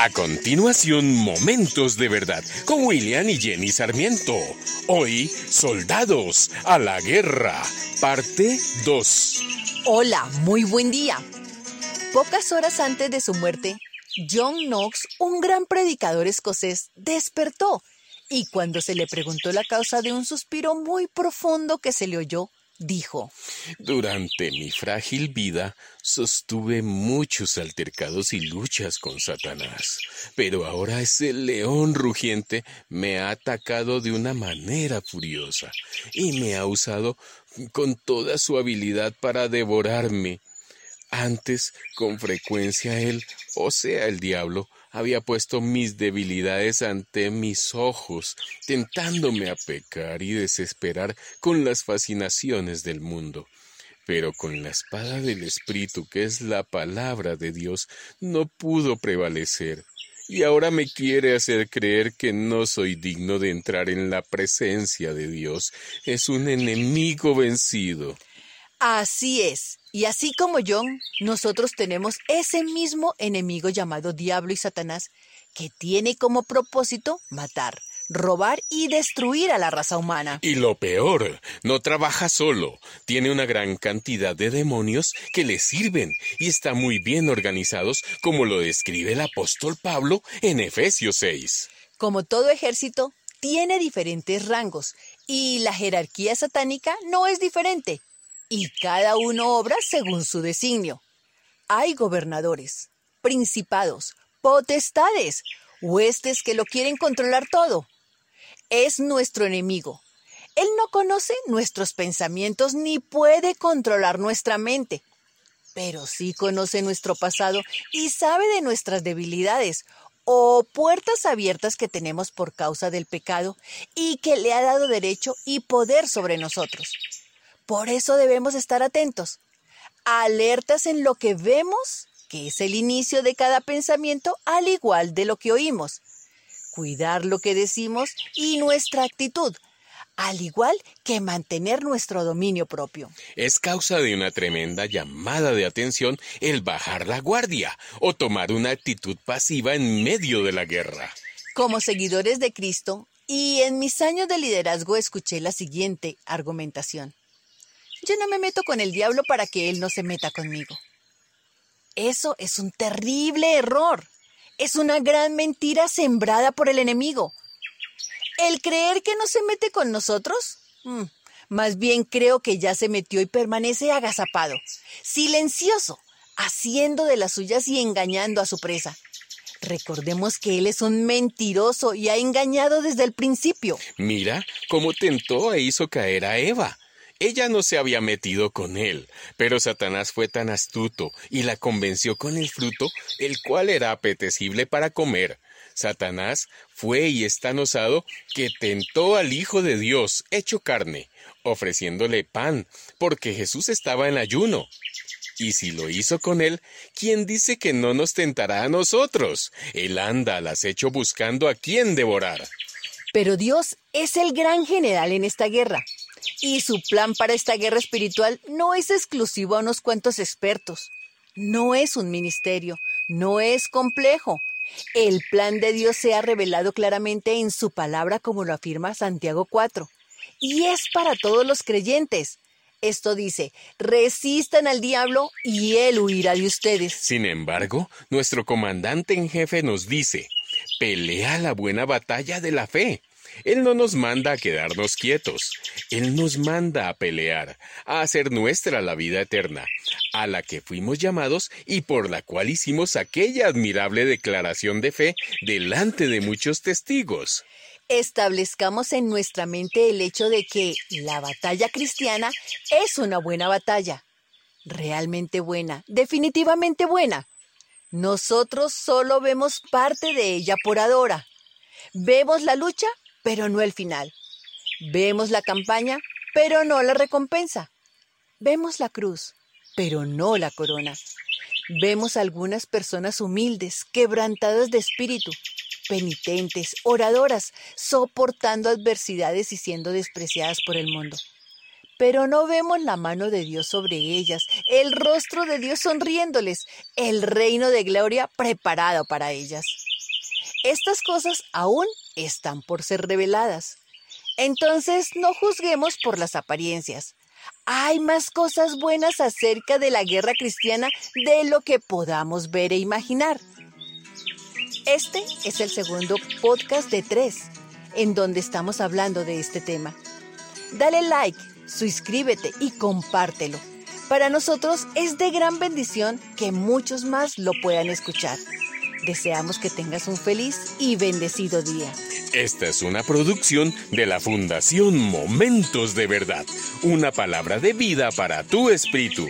A continuación, Momentos de Verdad con William y Jenny Sarmiento. Hoy, Soldados a la Guerra, parte 2. Hola, muy buen día. Pocas horas antes de su muerte, John Knox, un gran predicador escocés, despertó y cuando se le preguntó la causa de un suspiro muy profundo que se le oyó, dijo, Durante mi frágil vida sostuve muchos altercados y luchas con Satanás, pero ahora ese león rugiente me ha atacado de una manera furiosa y me ha usado con toda su habilidad para devorarme. Antes, con frecuencia él, o sea el diablo, había puesto mis debilidades ante mis ojos, tentándome a pecar y desesperar con las fascinaciones del mundo. Pero con la espada del Espíritu, que es la palabra de Dios, no pudo prevalecer. Y ahora me quiere hacer creer que no soy digno de entrar en la presencia de Dios. Es un enemigo vencido. Así es. Y así como John, nosotros tenemos ese mismo enemigo llamado Diablo y Satanás, que tiene como propósito matar, robar y destruir a la raza humana. Y lo peor, no trabaja solo, tiene una gran cantidad de demonios que le sirven y está muy bien organizados como lo describe el apóstol Pablo en Efesios 6. Como todo ejército, tiene diferentes rangos y la jerarquía satánica no es diferente y cada uno obra según su designio. Hay gobernadores, principados, potestades, huestes que lo quieren controlar todo. Es nuestro enemigo. Él no conoce nuestros pensamientos ni puede controlar nuestra mente, pero sí conoce nuestro pasado y sabe de nuestras debilidades o puertas abiertas que tenemos por causa del pecado y que le ha dado derecho y poder sobre nosotros. Por eso debemos estar atentos, alertas en lo que vemos, que es el inicio de cada pensamiento, al igual de lo que oímos. Cuidar lo que decimos y nuestra actitud, al igual que mantener nuestro dominio propio. Es causa de una tremenda llamada de atención el bajar la guardia o tomar una actitud pasiva en medio de la guerra. Como seguidores de Cristo, y en mis años de liderazgo escuché la siguiente argumentación. Yo no me meto con el diablo para que él no se meta conmigo. Eso es un terrible error. Es una gran mentira sembrada por el enemigo. El creer que no se mete con nosotros, mm, más bien creo que ya se metió y permanece agazapado, silencioso, haciendo de las suyas y engañando a su presa. Recordemos que él es un mentiroso y ha engañado desde el principio. Mira cómo tentó e hizo caer a Eva. Ella no se había metido con él, pero Satanás fue tan astuto y la convenció con el fruto, el cual era apetecible para comer. Satanás fue y es tan osado que tentó al Hijo de Dios, hecho carne, ofreciéndole pan, porque Jesús estaba en ayuno. Y si lo hizo con él, ¿quién dice que no nos tentará a nosotros? Él anda al acecho buscando a quién devorar. Pero Dios es el gran general en esta guerra. Y su plan para esta guerra espiritual no es exclusivo a unos cuantos expertos. No es un ministerio, no es complejo. El plan de Dios se ha revelado claramente en su palabra como lo afirma Santiago 4. Y es para todos los creyentes. Esto dice, resistan al diablo y él huirá de ustedes. Sin embargo, nuestro comandante en jefe nos dice, pelea la buena batalla de la fe. Él no nos manda a quedarnos quietos, Él nos manda a pelear, a hacer nuestra la vida eterna, a la que fuimos llamados y por la cual hicimos aquella admirable declaración de fe delante de muchos testigos. Establezcamos en nuestra mente el hecho de que la batalla cristiana es una buena batalla, realmente buena, definitivamente buena. Nosotros solo vemos parte de ella por ahora. Vemos la lucha, pero no el final. Vemos la campaña, pero no la recompensa. Vemos la cruz, pero no la corona. Vemos algunas personas humildes, quebrantadas de espíritu, penitentes, oradoras, soportando adversidades y siendo despreciadas por el mundo. Pero no vemos la mano de Dios sobre ellas, el rostro de Dios sonriéndoles, el reino de gloria preparado para ellas. Estas cosas aún están por ser reveladas. Entonces no juzguemos por las apariencias. Hay más cosas buenas acerca de la guerra cristiana de lo que podamos ver e imaginar. Este es el segundo podcast de tres, en donde estamos hablando de este tema. Dale like, suscríbete y compártelo. Para nosotros es de gran bendición que muchos más lo puedan escuchar. Deseamos que tengas un feliz y bendecido día. Esta es una producción de la Fundación Momentos de Verdad, una palabra de vida para tu espíritu.